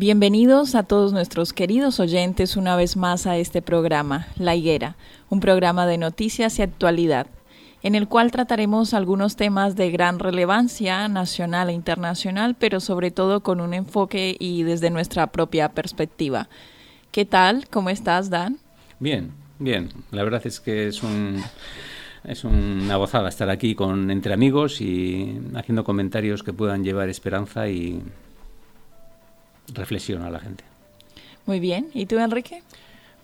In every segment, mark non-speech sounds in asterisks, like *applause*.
Bienvenidos a todos nuestros queridos oyentes una vez más a este programa, La Higuera, un programa de noticias y actualidad, en el cual trataremos algunos temas de gran relevancia nacional e internacional, pero sobre todo con un enfoque y desde nuestra propia perspectiva. ¿Qué tal? ¿Cómo estás, Dan? Bien, bien. La verdad es que es un es una gozada estar aquí con entre amigos y haciendo comentarios que puedan llevar esperanza y reflexión a la gente. Muy bien. ¿Y tú, Enrique?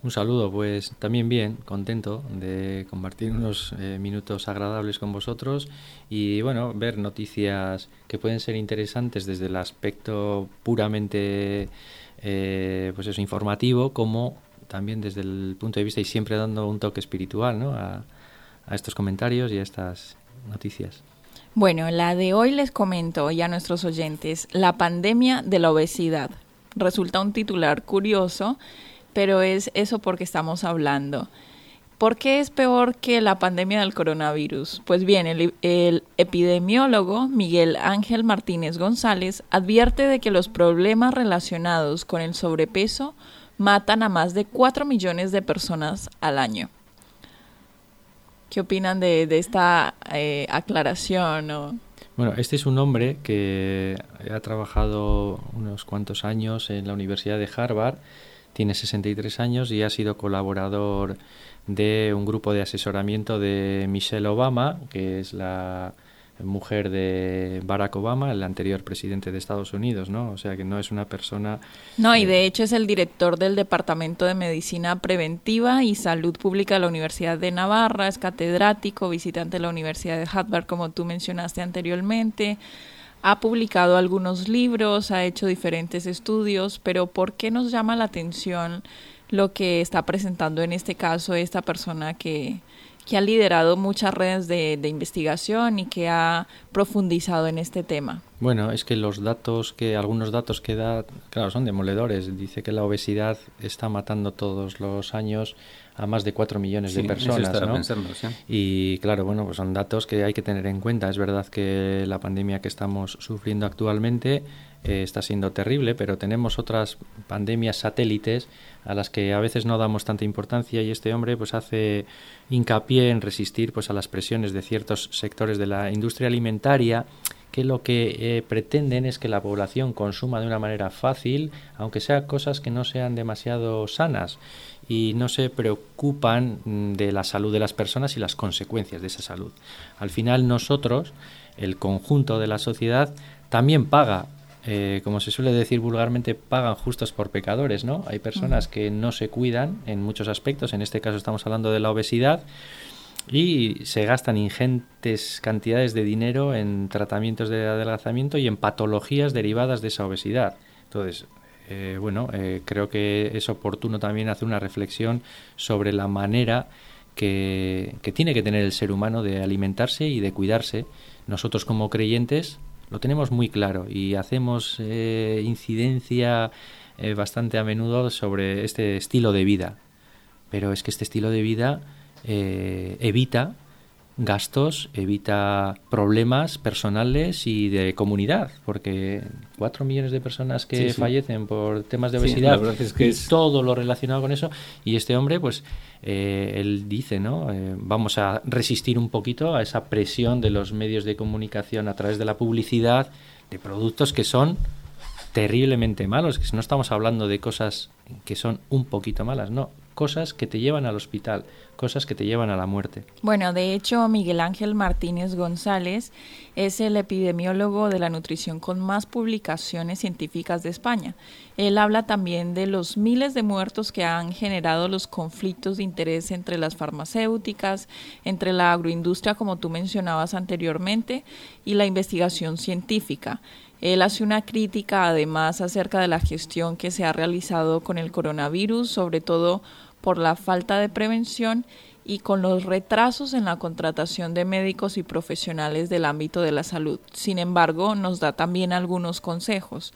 Un saludo, pues también bien, contento de compartir unos eh, minutos agradables con vosotros y bueno, ver noticias que pueden ser interesantes desde el aspecto puramente eh, pues eso, informativo, como también desde el punto de vista y siempre dando un toque espiritual ¿no? a, a estos comentarios y a estas noticias. Bueno, la de hoy les comento ya a nuestros oyentes, la pandemia de la obesidad. Resulta un titular curioso, pero es eso porque estamos hablando. ¿Por qué es peor que la pandemia del coronavirus? Pues bien, el, el, epidemiólogo Miguel Ángel Martínez González advierte de que los problemas relacionados con el sobrepeso matan a más de 4 millones de personas al año. ¿Qué opinan de, esta eh, aclaración? Bueno, este es un hombre que ha trabajado unos cuantos años en la Universidad de Harvard, tiene 63 años y ha sido colaborador de un grupo de asesoramiento de Michelle Obama, que es la mujer de Barack Obama, el anterior presidente de Estados Unidos, ¿no? O sea que no es una persona... No, y de hecho es el director del Departamento de Medicina Preventiva y Salud Pública de la Universidad de Navarra, es catedrático, visitante de la Universidad de Harvard, como tú mencionaste anteriormente. Ha publicado algunos libros, ha hecho diferentes estudios, pero ¿por qué nos llama la atención lo que está presentando en este caso esta persona que que ha liderado muchas redes de, de, investigación y que ha profundizado en este tema. Bueno, es que los datos que algunos datos que da, claro, son demoledores. Dice que la obesidad está matando todos los años a más de 4 millones sí, de personas. Eso ¿no? pensando, sí. Y claro, bueno, pues son datos que hay que tener en cuenta. Es verdad que la pandemia que estamos sufriendo actualmente eh, está siendo terrible, pero tenemos otras pandemias satélites a las que a veces no damos tanta importancia y este hombre pues hace hincapié en resistir pues a las presiones de ciertos sectores de la industria alimentaria que lo que eh, pretenden es que la población consuma de una manera fácil, aunque sea cosas que no sean demasiado sanas y no se preocupan mm, de la salud de las personas y las consecuencias de esa salud. Al final nosotros, el conjunto de la sociedad, también paga eh, como se suele decir vulgarmente, pagan justos por pecadores, ¿no? Hay personas que no se cuidan en muchos aspectos, en este caso estamos hablando de la obesidad, y se gastan ingentes cantidades de dinero en tratamientos de adelgazamiento y en patologías derivadas de esa obesidad. Entonces, eh, bueno, eh, creo que es oportuno también hacer una reflexión sobre la manera que, tiene que tener el ser humano de alimentarse y de cuidarse. Nosotros como creyentes lo tenemos muy claro y hacemos eh, incidencia eh, bastante a menudo sobre este estilo de vida. Pero es que este estilo de vida eh, evita gastos, evita problemas personales y de comunidad, porque cuatro millones de personas que fallecen por temas de obesidad es que todo lo relacionado con eso, y este hombre, pues, eh, él dice, ¿no? Eh, vamos a resistir un poquito a esa presión de los medios de comunicación a través de la publicidad de productos que son terriblemente malos, que no estamos hablando de cosas que son un poquito malas, no, cosas que te llevan al hospital, cosas que te llevan a la muerte. Bueno, de hecho, Miguel Ángel Martínez González es el epidemiólogo de la nutrición con más publicaciones científicas de España. Él habla también de los miles de muertos que han generado los conflictos de interés entre las farmacéuticas, entre la agroindustria, como tú mencionabas anteriormente, y la investigación científica. Él hace una crítica además acerca de la gestión que se ha realizado con el coronavirus, sobre todo por la falta de prevención y con los retrasos en la contratación de médicos y profesionales del ámbito de la salud. Sin embargo, nos da también algunos consejos.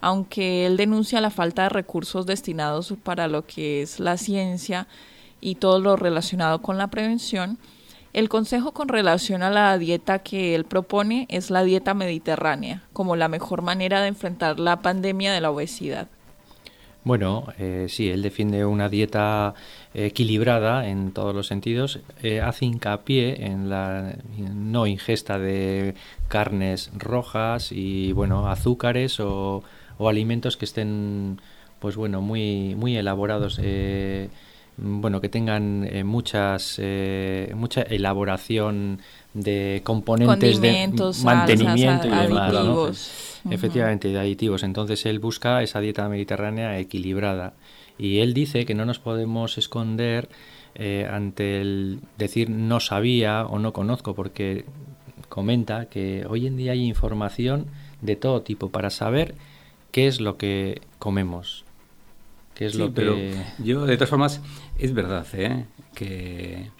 Aunque él denuncia la falta de recursos destinados para lo que es la ciencia y todo lo relacionado con la prevención, el consejo con relación a la dieta que él propone es la dieta mediterránea, como la mejor manera de enfrentar la pandemia de la obesidad. Bueno, eh, sí, él defiende una dieta equilibrada en todos los sentidos, eh, hace hincapié en la no ingesta de carnes rojas y bueno, azúcares o, alimentos que estén pues bueno, muy muy elaborados. Eh, bueno, que tengan eh, muchas mucha elaboración de componentes de mantenimiento y demás. Efectivamente, de aditivos. Entonces él busca esa dieta mediterránea equilibrada. Y él dice que no nos podemos esconder eh, ante el decir no sabía o no conozco, porque comenta que hoy en día hay información de todo tipo para saber qué es lo que comemos. Es lo pero yo, de todas formas, es verdad ¿eh? que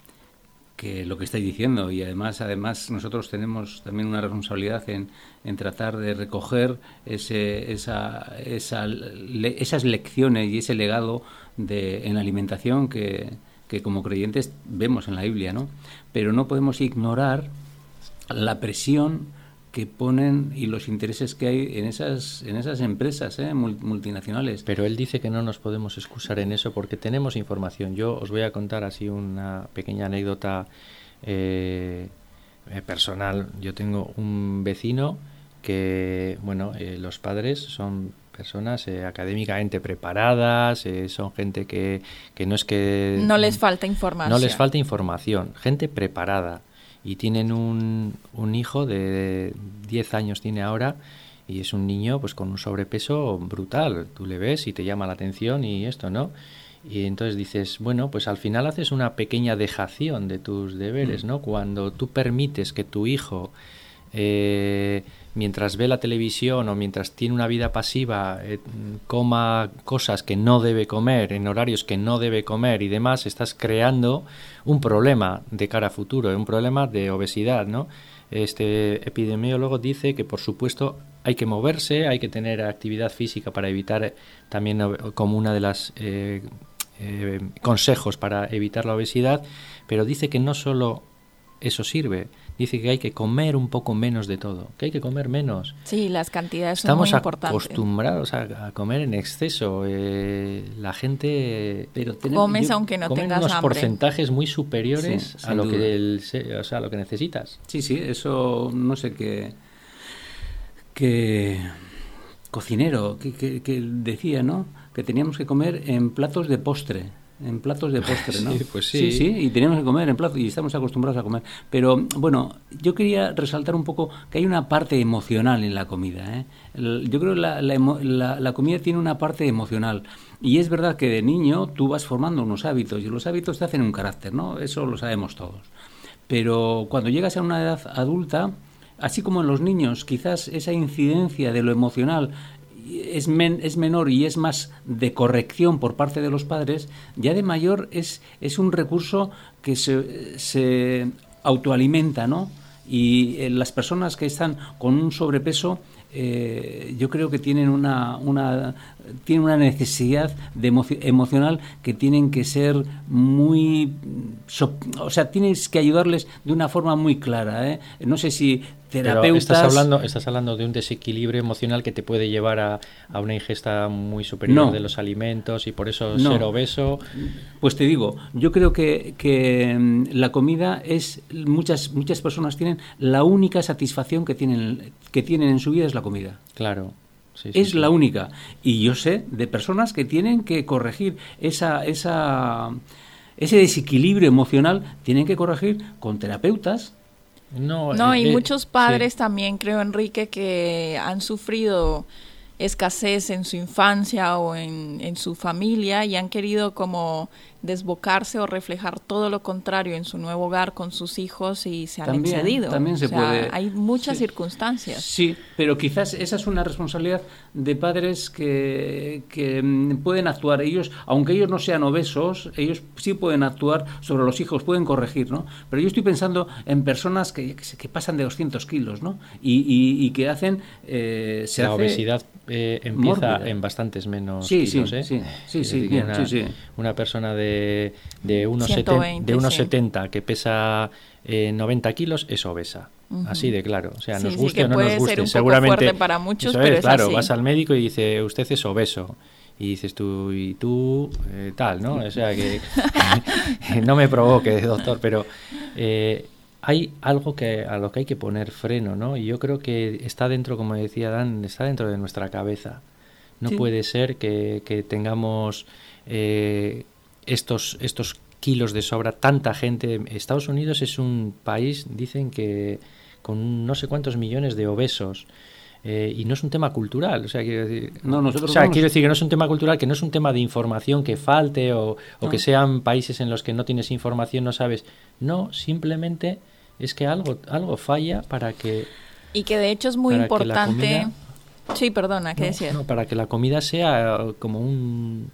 que lo que estáis diciendo y además además nosotros tenemos también una responsabilidad en, en tratar de recoger ese, esa, esa, esas lecciones y ese legado de, en la alimentación que, que como creyentes vemos en la Biblia, ¿no? Pero no podemos ignorar la presión que ponen y los intereses que hay en esas en esas empresas ¿eh? multinacionales. Pero él dice que no nos podemos excusar en eso porque tenemos información. Yo os voy a contar así una pequeña anécdota eh, eh, personal. Yo tengo un vecino que, bueno, los padres son personas académicamente preparadas, son gente que, que no es que... No les falta información. No les falta información, gente preparada y tienen un, un hijo de 10 años tiene ahora y es un niño pues con un sobrepeso brutal. Tú le ves y te llama la atención y esto, ¿no? Y entonces dices, bueno, pues al final haces una pequeña dejación de tus deberes, mm. ¿no? Cuando tú permites que tu hijo eh, mientras ve la televisión o mientras tiene una vida pasiva, eh, coma cosas que no debe comer, en horarios que no debe comer y demás, estás creando un problema de cara a futuro, un problema de obesidad, ¿no? Este epidemiólogo dice que, por supuesto, hay que moverse, hay que tener actividad física para evitar también como una de las eh, eh, consejos para evitar la obesidad, pero dice que no solo eso sirve, dice que hay que comer un poco menos de todo, que hay que comer menos. Sí, las cantidades Estamos son muy importantes. acostumbrados a, comer en exceso. Eh, la gente pero comes aunque no tengas unos porcentajes muy superiores a lo que el, o sea, lo que necesitas. Sí, sí, eso no sé qué que cocinero que, que decía, ¿no? Que teníamos que comer en platos de postre en platos de postre, ¿no? *laughs* Sí, pues sí. Sí, y tenemos que comer en platos y estamos acostumbrados a comer. Pero bueno, yo quería resaltar un poco que hay una parte emocional en la comida. ¿eh? yo creo que la, la, la, comida tiene una parte emocional. Y es verdad que de niño tú vas formando unos hábitos y los hábitos te hacen un carácter, ¿no? Eso lo sabemos todos. Pero cuando llegas a una edad adulta, así como en los niños, quizás esa incidencia de lo emocional es, es menor y es más de corrección por parte de los padres, ya de mayor es, es un recurso que se, se autoalimenta, ¿no? Y eh, las personas que están con un sobrepeso eh, yo creo que tienen una, una, una necesidad de emocional que tienen que ser muy... o sea, tienes que ayudarles de una forma muy clara. ¿eh? No sé si terapeutas... estás, hablando, estás hablando de un desequilibrio emocional que te puede llevar a, una ingesta muy superior de los alimentos y por eso ser obeso. Pues te digo, yo creo que, que mm, la comida es... Muchas, muchas personas tienen la única satisfacción que tienen, que tienen en su vida es la comida. Claro. es la única. Y yo sé de personas que tienen que corregir esa, esa, ese desequilibrio emocional, tienen que corregir con terapeutas. No, no y eh, muchos padres también, creo, Enrique, que han sufrido escasez en su infancia o en, en su familia y han querido como desbocarse o reflejar todo lo contrario en su nuevo hogar con sus hijos y se han excedido. También se puede. Hay muchas circunstancias. Sí, pero quizás esa es una responsabilidad de padres que, que mm, pueden actuar. Ellos, aunque ellos no sean obesos, ellos sí pueden actuar sobre los hijos, pueden corregir, ¿no? Pero yo estoy pensando en personas que, que pasan de 200 kilos, ¿no? Y, y, que hacen... Eh, se La obesidad eh, empieza en bastantes menos sí, kilos, ¿eh? Sí, sí, sí, sí, una persona de de, unos, 70, que pesa 90 eh, kilos es obesa. Así de claro. O sea, nos guste o no nos guste. Seguramente. para muchos, claro, vas al médico y dice, usted es obeso y dices tú y tú eh, tal, ¿no? O sea que *laughs* no me provoque, doctor, pero eh, hay algo que a lo que hay que poner freno, ¿no? Y yo creo que está dentro, como decía Dan, está dentro de nuestra cabeza. No puede ser que, que tengamos estos, estos kilos de sobra, tanta gente. Estados Unidos es un país, dicen que con no sé cuántos millones de obesos. Eh, y no es un tema cultural, o sea, quiero decir, no, nosotros quiero decir que no es un tema cultural, que no es un tema de información que falte o, que sean países en los que no tienes información, no sabes. No, simplemente es que algo, algo falla para que... Y que de hecho es muy importante... sí, perdona, ¿qué decías? para que la comida sea como un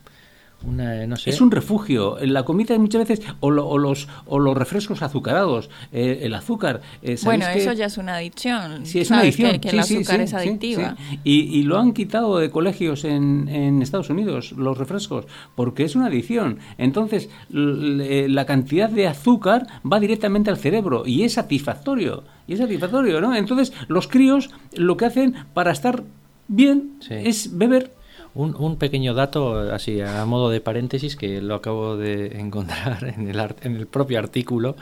es un refugio. La comida muchas veces, o, los, o los refrescos azucarados, eh, el azúcar. Eh, bueno, eso ya es una adicción. Sí, es una adicción. Que, el azúcar es adictiva. Y, lo han quitado de colegios en, en, Estados Unidos, los refrescos, porque es una adicción. Entonces, la cantidad de azúcar va directamente al cerebro y es satisfactorio. Y es satisfactorio, ¿no? Entonces, los críos lo que hacen para estar bien es beber un, un, pequeño dato, así a modo de paréntesis, que lo acabo de *laughs* encontrar en el, en el propio artículo,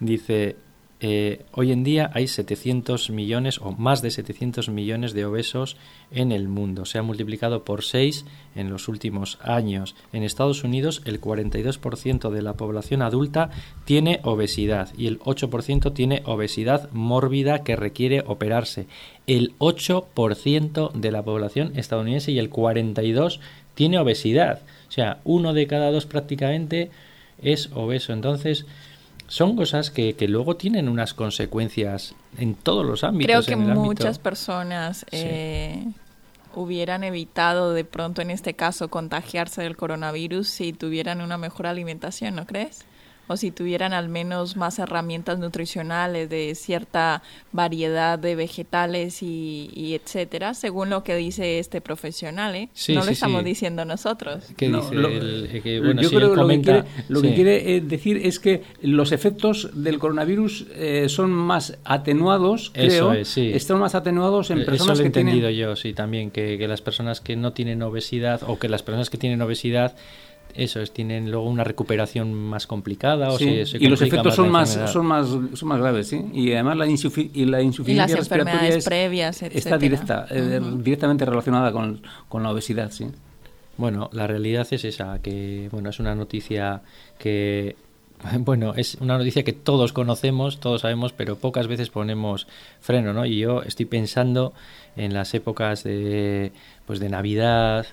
dice, eh, hoy en día hay 700 millones o más de 700 millones de obesos en el mundo. Se ha multiplicado por 6 en los últimos años. En Estados Unidos el 42% de la población adulta tiene obesidad y el 8% tiene obesidad mórbida que requiere operarse. El 8% de la población estadounidense y el 42% tiene obesidad. O sea, uno de cada dos prácticamente es obeso. Entonces, son cosas que, que, luego tienen unas consecuencias en todos los ámbitos. Creo que muchas personas eh, hubieran evitado de pronto en este caso contagiarse del coronavirus si tuvieran una mejor alimentación, ¿no crees? O si tuvieran al menos más herramientas nutricionales de cierta variedad de vegetales y, etcétera, según lo que dice este profesional, ¿eh? no lo estamos diciendo nosotros. ¿Qué dice lo, que, bueno, yo creo que lo, que quiere, lo que quiere, decir es que los efectos del coronavirus eh, son más atenuados, creo, están más atenuados en personas Eso lo he entendido yo, sí, también, que, que las personas que no tienen obesidad o que las personas que tienen obesidad eso es, tienen luego una recuperación más complicada o y los efectos son más, son más son más graves ¿sí? y además la, y la insuficiencia respiratoria previas, está directa, eh, directamente relacionada con, con la obesidad sí bueno la realidad es esa que bueno es una noticia que *laughs* bueno, es una noticia que todos conocemos, todos sabemos, pero pocas veces ponemos freno, ¿no? Y yo estoy pensando en las épocas de, pues de Navidad,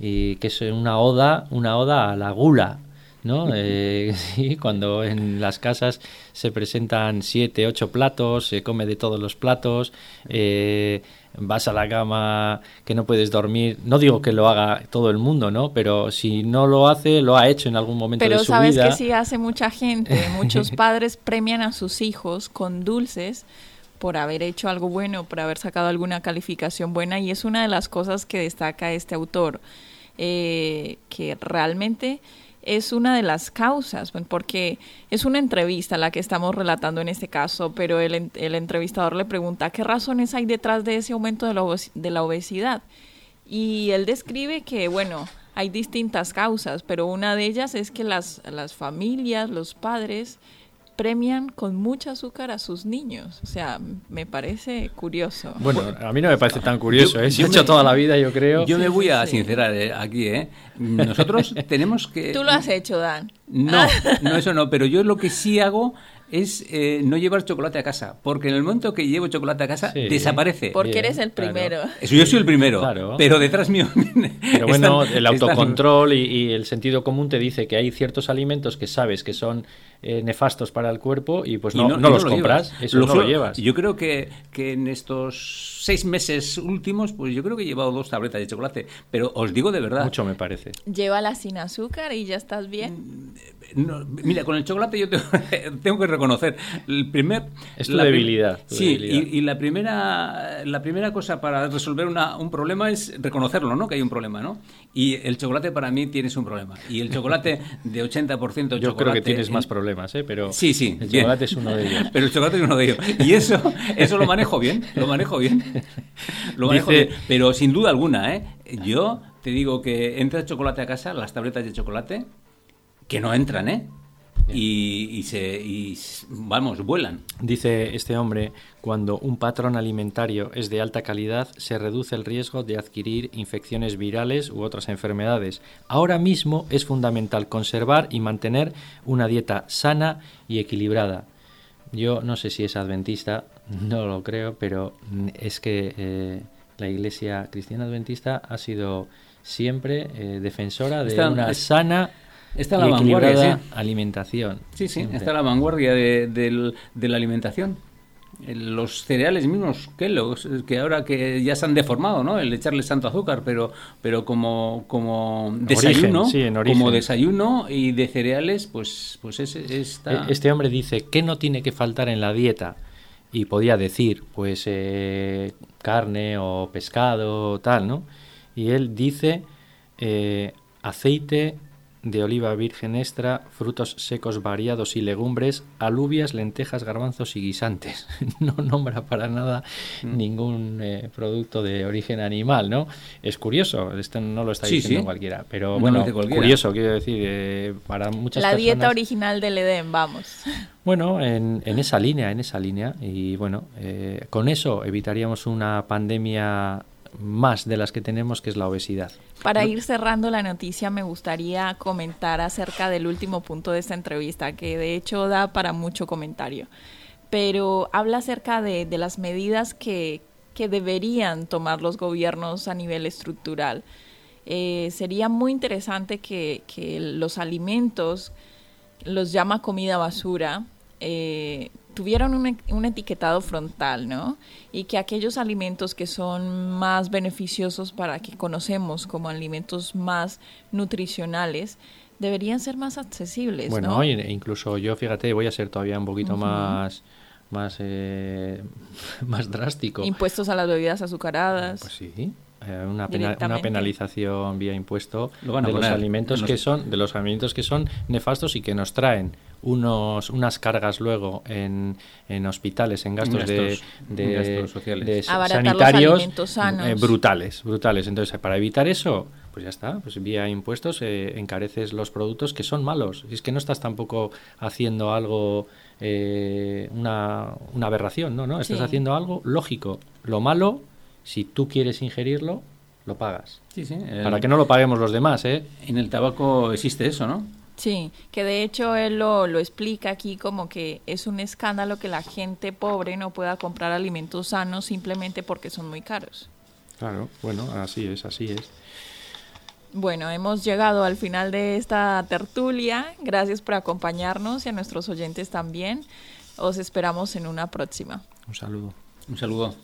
y que es una oda, una oda a la gula. ¿no? Eh, *laughs* sí, cuando en las casas se presentan siete, ocho platos, se come de todos los platos, eh, vas a la cama que no puedes dormir. No digo que lo haga todo el mundo, ¿no? Pero si no lo hace, lo ha hecho en algún momento de su vida. Pero sabes que sí hace mucha gente. *laughs* Muchos padres premian a sus hijos con dulces por haber hecho algo bueno, por haber sacado alguna calificación buena y es una de las cosas que destaca este autor, eh, que realmente es una de las causas, porque es una entrevista la que estamos relatando en este caso, pero el, entrevistador le pregunta qué razones hay detrás de ese aumento de la, obesidad. Y él describe que, bueno, hay distintas causas, pero una de ellas es que las familias, los padres, premian con mucho azúcar a sus niños. O sea, me parece curioso. Bueno, a mí no me parece tan curioso, ¿eh? Si he hecho toda la vida, yo creo. Yo me voy a sincerar eh, aquí, ¿eh? Nosotros *laughs* tenemos que... Tú lo has hecho, Dan. No, no, eso no, pero yo lo que sí hago es eh, no llevar chocolate a casa, porque en el momento que llevo chocolate a casa desaparece. Porque eres el primero. Eso yo soy el primero, pero detrás mío. *laughs* Pero bueno, el autocontrol y, el sentido común te dice que hay ciertos alimentos que sabes que son eh, nefastos para el cuerpo y pues no, no, los compras, eso no lo llevas. Yo creo que, que en estos seis meses últimos, pues yo creo que he llevado dos tabletas de chocolate, pero os digo de verdad. Mucho me parece. Llévala sin azúcar y ya estás bien. Mm, mira, con el chocolate yo *laughs* tengo, que reconocer el primer es tu debilidad. sí, Y, la primera la primera cosa para resolver una, un problema es reconocerlo, ¿no? Que hay un problema, ¿no? Y el chocolate para mí tienes un problema. Y el chocolate *laughs* de 80% chocolate. Yo creo que tienes más problemas, ¿eh? Pero sí, sí, el chocolate es uno de ellos. *laughs* Pero el chocolate es uno de ellos. Y eso eso lo manejo bien, lo manejo bien. Lo manejo bien. Pero sin duda alguna, ¿eh? Yo te digo que entra chocolate a casa, las tabletas de chocolate, que no entran, ¿eh? Y, se, y, vamos, vuelan. Dice este hombre, cuando un patrón alimentario es de alta calidad, se reduce el riesgo de adquirir infecciones virales u otras enfermedades. Ahora mismo es fundamental conservar y mantener una dieta sana y equilibrada. Yo no sé si es adventista, no lo creo, pero es que eh, la Iglesia Cristiana Adventista ha sido siempre eh, defensora de una sana Está la vanguardia, alimentación. Sí, sí, está la vanguardia de, la alimentación. Los cereales mismos, Kellogg's, que ahora que ya se han deformado, ¿no? El echarle tanto azúcar, pero pero como como desayuno, como desayuno y de cereales, pues pues está... E-, este hombre dice que no tiene que faltar en la dieta y podía decir, pues eh, carne o pescado tal, ¿no? Y él dice eh, aceite, de oliva virgen extra, frutos secos variados y legumbres, alubias, lentejas, garbanzos y guisantes. *laughs* no nombra para nada mm. ningún eh, producto de origen animal, ¿no? Es curioso, esto no lo está diciendo cualquiera, pero bueno, curioso, quiero decir, eh, para muchas La dieta original del Edén, vamos. *laughs* Bueno, en, en, esa línea, en esa línea, y bueno, eh, con eso evitaríamos una pandemia más de las que tenemos, que es la obesidad. Para ir cerrando la noticia, me gustaría comentar acerca del último punto de esta entrevista, que de hecho da para mucho comentario. Pero habla acerca de, las medidas que, deberían tomar los gobiernos a nivel estructural. Eh, sería muy interesante que, que, los alimentos, los llama comida basura, eh, tuvieron un, etiquetado frontal, ¿no? Y que aquellos alimentos que son más beneficiosos para que conocemos como alimentos más nutricionales deberían ser más accesibles, bueno, ¿no? incluso yo, fíjate, voy a ser todavía un poquito más más eh, *laughs* más drástico. Impuestos a las bebidas azucaradas. Pues sí. Eh, una, una, penalización vía impuesto de los alimentos que son de los alimentos que son nefastos y que nos traen unos unas cargas luego en, en hospitales en gastos, de, de, sociales. sanitarios eh, brutales brutales entonces para evitar eso pues ya está, pues vía impuestos eh, encareces los productos que son malos. Y es que no estás tampoco haciendo algo, una, una aberración, ¿no? ¿no? Estás haciendo algo lógico. Lo malo si tú quieres ingerirlo, lo pagas. Sí, sí. Para que no lo paguemos los demás, ¿eh? En el tabaco existe eso, ¿no? Sí, que de hecho él lo, lo explica aquí como que es un escándalo que la gente pobre no pueda comprar alimentos sanos simplemente porque son muy caros. Claro, bueno, así es, así es. Bueno, hemos llegado al final de esta tertulia. Gracias por acompañarnos y a nuestros oyentes también. Os esperamos en una próxima. Un saludo. Un saludo.